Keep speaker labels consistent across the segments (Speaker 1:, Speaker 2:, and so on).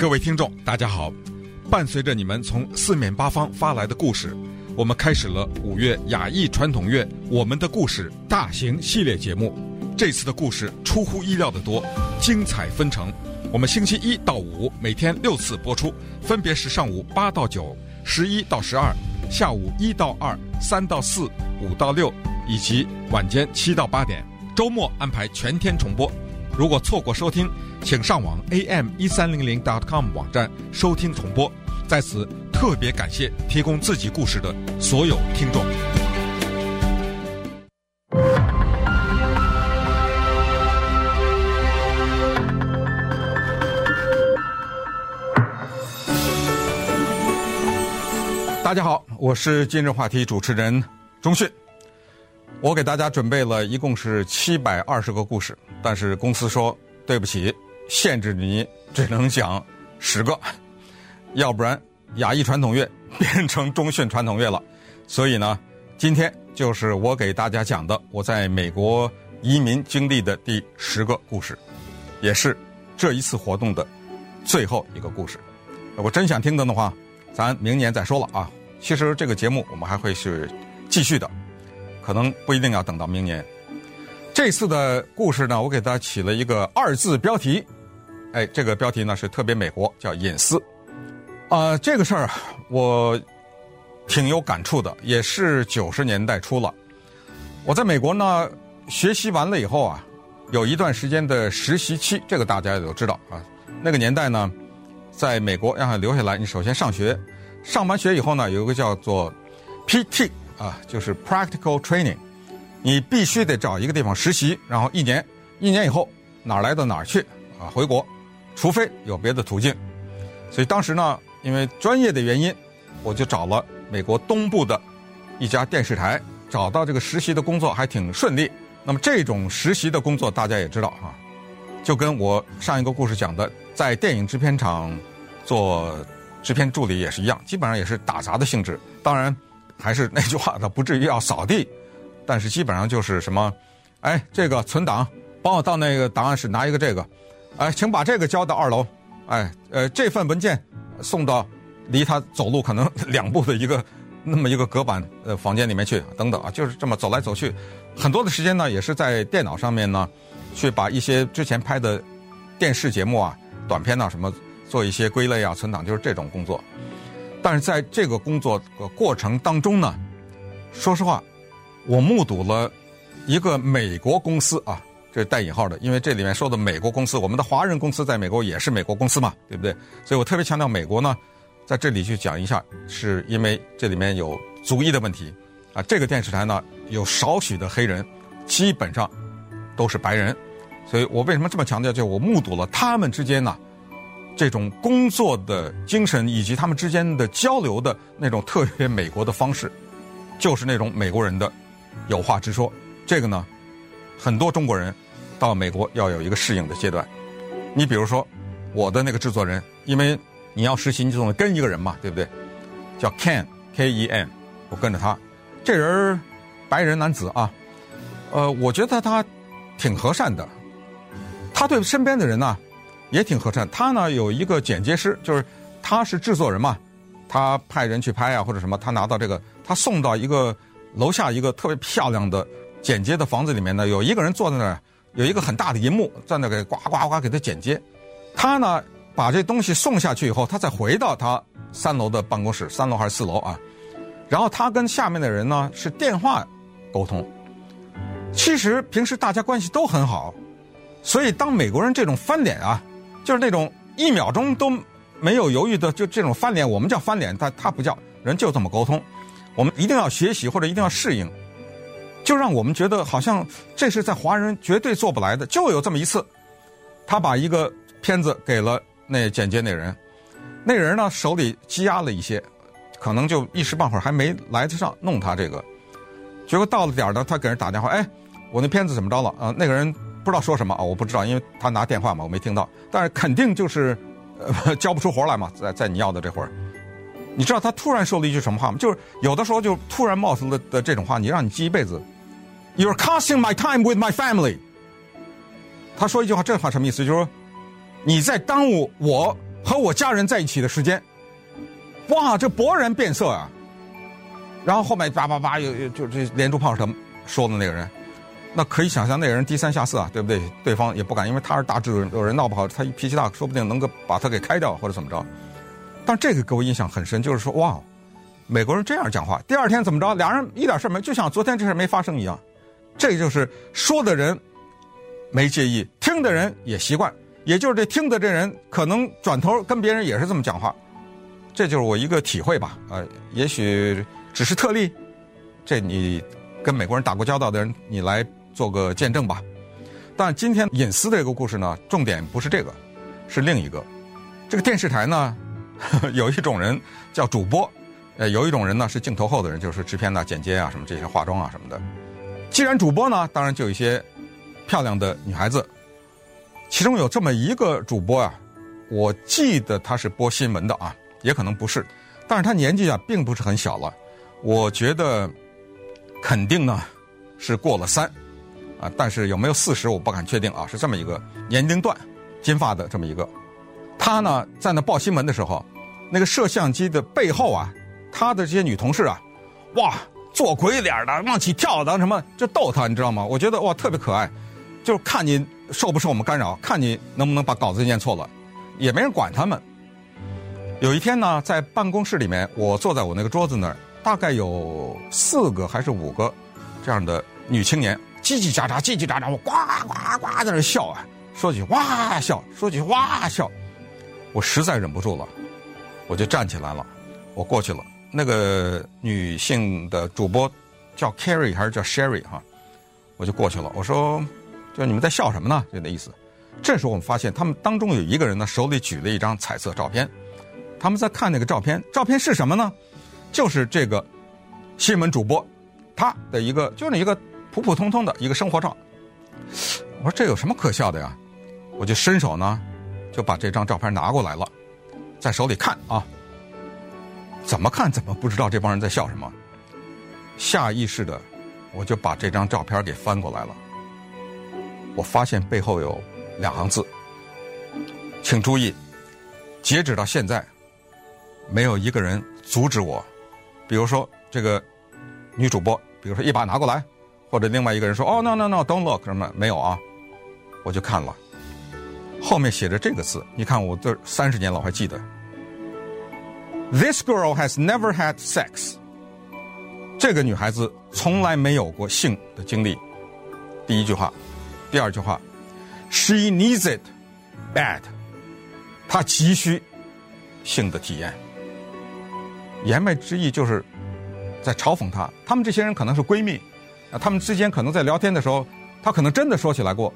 Speaker 1: 各位听众，大家好！伴随着你们从四面八方发来的故事，我们开始了五月雅艺传统乐《我们的故事》大型系列节目。这次的故事出乎意料的多，精彩纷呈。我们星期一到五每天六次播出，分别是上午八到九、十一到十二、下午一到二、三到四、五到六，以及晚间七到八点。周末安排全天重播。如果错过收听，请上网 am 一三零零 dot com 网站收听重播。在此特别感谢提供自己故事的所有听众。大家好，我是今日话题主持人钟迅。我给大家准备了一共是七百二十个故事，但是公司说对不起，限制你只能讲十个，要不然亚裔传统乐变成钟迅传统乐了。所以呢，今天就是我给大家讲的我在美国移民经历的第十个故事，也是这一次活动的最后一个故事。如果真想听的的话，咱明年再说了啊。其实这个节目我们还会是继续的。可能不一定要等到明年。这次的故事呢，我给大家起了一个二字标题，哎，这个标题呢是特别美国，叫隐私。啊、这个事儿我挺有感触的，也是九十年代初了。我在美国呢学习完了以后啊，有一段时间的实习期，这个大家也都知道啊。那个年代呢，在美国让他留下来，你首先上学，上完学以后呢，有一个叫做 PT。啊，就是 practical training，你必须得找一个地方实习，然后一年，一年以后哪儿来的哪儿去啊，回国，除非有别的途径。所以当时呢，因为专业的原因，我就找了美国东部的一家电视台，找到这个实习的工作还挺顺利。那么这种实习的工作大家也知道啊，就跟我上一个故事讲的，在电影制片厂做制片助理也是一样，基本上也是打杂的性质。当然。还是那句话，他不至于要扫地，但是基本上就是什么，哎，这个存档，帮我到那个档案室拿一个这个，哎，请把这个交到二楼，哎，呃，这份文件送到离他走路可能 两步的一个那么一个隔板呃房间里面去，等等啊，就是这么走来走去，很多的时间呢也是在电脑上面呢，去把一些之前拍的电视节目啊、短片啊什么做一些归类啊、存档，就是这种工作。但是在这个工作的过程当中呢，说实话，我目睹了一个美国公司啊，这带引号的，因为这里面说的美国公司，我们的华人公司在美国也是美国公司嘛，对不对？所以我特别强调美国呢，在这里去讲一下，是因为这里面有族裔的问题啊。这个电视台呢，有少许的黑人，基本上都是白人，所以我为什么这么强调？就我目睹了他们之间呢。这种工作的精神以及他们之间的交流的那种特别美国的方式，就是那种美国人的有话直说。这个呢，很多中国人到美国要有一个适应的阶段。你比如说，我的那个制作人，因为你要实习，你总得跟一个人嘛，对不对？叫 Ken K E N，我跟着他。这人白人男子啊，呃，我觉得他挺和善的，他对身边的人呢。也挺和善。他呢有一个剪接师，就是他是制作人嘛，他派人去拍啊或者什么，他拿到这个，他送到一个楼下一个特别漂亮的剪接的房子里面呢，有一个人坐在那儿，有一个很大的银幕在那给呱呱呱给他剪接。他呢把这东西送下去以后，他再回到他三楼的办公室，三楼还是四楼啊？然后他跟下面的人呢是电话沟通。其实平时大家关系都很好，所以当美国人这种翻脸啊。就是那种一秒钟都没有犹豫的，就这种翻脸，我们叫翻脸，他他不叫，人就这么沟通。我们一定要学习或者一定要适应，就让我们觉得好像这是在华人绝对做不来的。就有这么一次，他把一个片子给了那剪接那人，那人呢手里积压了一些，可能就一时半会儿还没来得上弄他这个。结果到了点儿呢，他给人打电话，哎，我那片子怎么着了？啊、那个人。不知道说什么啊？我不知道，因为他拿电话嘛，我没听到。但是肯定就是，呃，交不出活来嘛，在在你要的这会儿，你知道他突然说了一句什么话吗？就是有的时候就突然冒出的的这种话，你让你记一辈子。You're costing my time with my family。他说一句话，这话什么意思？就是说你在耽误我和我家人在一起的时间。哇，这勃然变色啊！然后后面叭叭叭又又就这连珠炮什么说的那个人，那可以想象那个人低三下四啊，对不对？对方也不敢，因为他是大智，有人闹不好，他脾气大，说不定能够把他给开掉或者怎么着。但这个给我印象很深，就是说哇，美国人这样讲话，第二天怎么着，俩人一点事没，就像昨天这事没发生一样。这就是说的人没介意，听的人也习惯，也就是这听的这人可能转头跟别人也是这么讲话。这就是我一个体会吧，呃，也许只是特例，这你跟美国人打过交道的人，你来做个见证吧。但今天隐私的这个故事呢，重点不是这个，是另一个。这个电视台呢，有一种人叫主播，呃，有一种人呢是镜头后的人，就是制片呐、剪接啊什么这些化妆啊什么的。既然主播呢，当然就有一些漂亮的女孩子，其中有这么一个主播啊，我记得她是播新闻的啊。也可能不是，但是他年纪啊并不是很小了，我觉得肯定呢是过了三，啊，但是有没有四十我不敢确定啊，是这么一个年龄段，金发的这么一个，他呢在那报新闻的时候，那个摄像机的背后啊，他的这些女同事啊，哇，做鬼脸的，往起跳的什么，就逗他，你知道吗？我觉得哇特别可爱，就是看你受不受我们干扰，看你能不能把稿子念错了，也没人管他们。有一天呢，在办公室里面，我坐在我那个桌子那儿，大概有四个还是五个这样的女青年，叽叽喳喳，叽叽喳喳，我呱呱呱在那笑啊，说句哇笑，说句哇笑，我实在忍不住了，我就站起来了，我过去了。那个女性的主播叫 Carrie 还是叫 Sherry 哈，我就过去了。我说，就你们在笑什么呢？就那意思。这时候我们发现，他们当中有一个人呢，手里举了一张彩色照片。他们在看那个照片，照片是什么呢？就是这个新闻主播他的一个，就是一个普普通通的一个生活照。我说这有什么可笑的呀？我就伸手呢，就把这张照片拿过来了，在手里看啊，怎么看怎么不知道这帮人在笑什么。下意识的，我就把这张照片给翻过来了。我发现背后有两行字，请注意，截止到现在。没有一个人阻止我，比如说这个女主播，比如说一把拿过来，或者另外一个人说哦，no no no，don't look 什么没有啊，我就看了，后面写着这个字，你看我这三十年了我还记得，This girl has never had sex，这个女孩子从来没有过性的经历，第一句话，第二句话，She needs it bad，她急需性的体验。言外之意就是在嘲讽她。她们这些人可能是闺蜜，啊，他们之间可能在聊天的时候，他可能真的说起来过，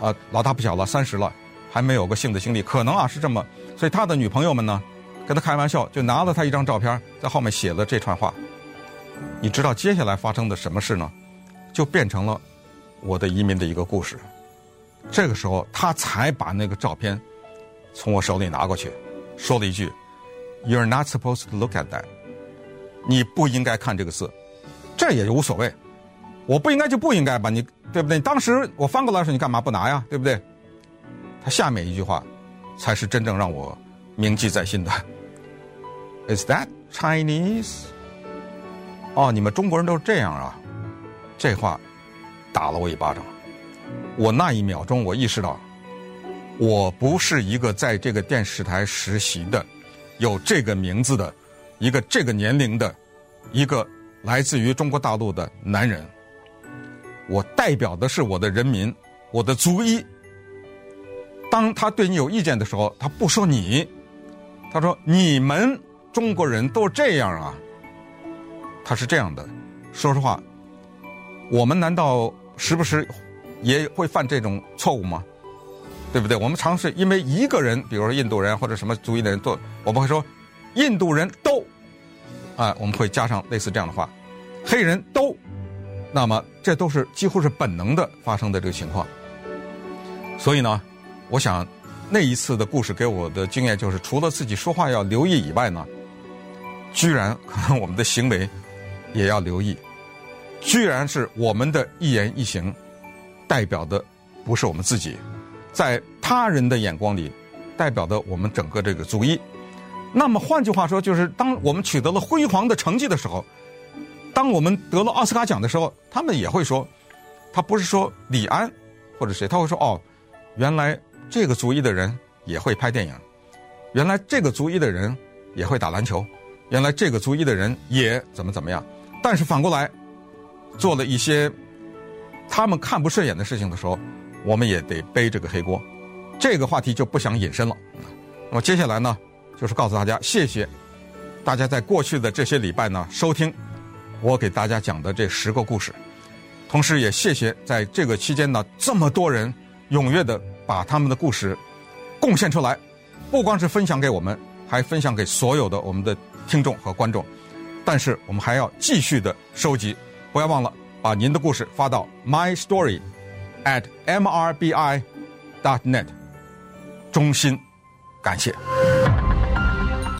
Speaker 1: 啊，老大不小了，三十了，还没有个性的经历，可能啊是这么。所以他的女朋友们呢，跟他开玩笑，就拿了他一张照片，在后面写了这串话。你知道接下来发生的什么事呢？就变成了我的移民的一个故事。这个时候，他才把那个照片从我手里拿过去，说了一句。You're not supposed to look at that。你不应该看这个字，这也无所谓。我不应该就不应该吧，你对不对？当时我翻过来的时候，你干嘛不拿呀？对不对？他下面一句话，才是真正让我铭记在心的。Is that Chinese？哦，你们中国人都是这样啊？这话打了我一巴掌。我那一秒钟，我意识到，我不是一个在这个电视台实习的。有这个名字的，一个这个年龄的，一个来自于中国大陆的男人，我代表的是我的人民，我的族裔。当他对你有意见的时候，他不说你，他说你们中国人都这样啊。他是这样的，说实话，我们难道时不时也会犯这种错误吗？对不对？我们尝试，因为一个人，比如说印度人或者什么族裔的人都，我们会说印度人都，啊，我们会加上类似这样的话，黑人都，那么这都是几乎是本能的发生的这个情况。所以呢，我想那一次的故事给我的经验就是，除了自己说话要留意以外呢，居然可能我们的行为也要留意，居然是我们的一言一行代表的不是我们自己。在他人的眼光里，代表的我们整个这个族裔。那么换句话说，就是当我们取得了辉煌的成绩的时候，当我们得了奥斯卡奖的时候，他们也会说，他不是说李安或者谁，他会说哦，原来这个族裔的人也会拍电影，原来这个族裔的人也会打篮球，原来这个族裔的人也怎么怎么样。但是反过来，做了一些他们看不顺眼的事情的时候，我们也得背这个黑锅。这个话题就不想引申了。那么接下来呢，就是告诉大家，谢谢大家在过去的这些礼拜呢收听。我给大家讲的这十个故事，同时也谢谢在这个期间呢，这么多人踊跃的把他们的故事贡献出来，不光是分享给我们，还分享给所有的我们的听众和观众。但是我们还要继续的收集，不要忘了把您的故事发到 my story at mrbi dot net。衷心感谢。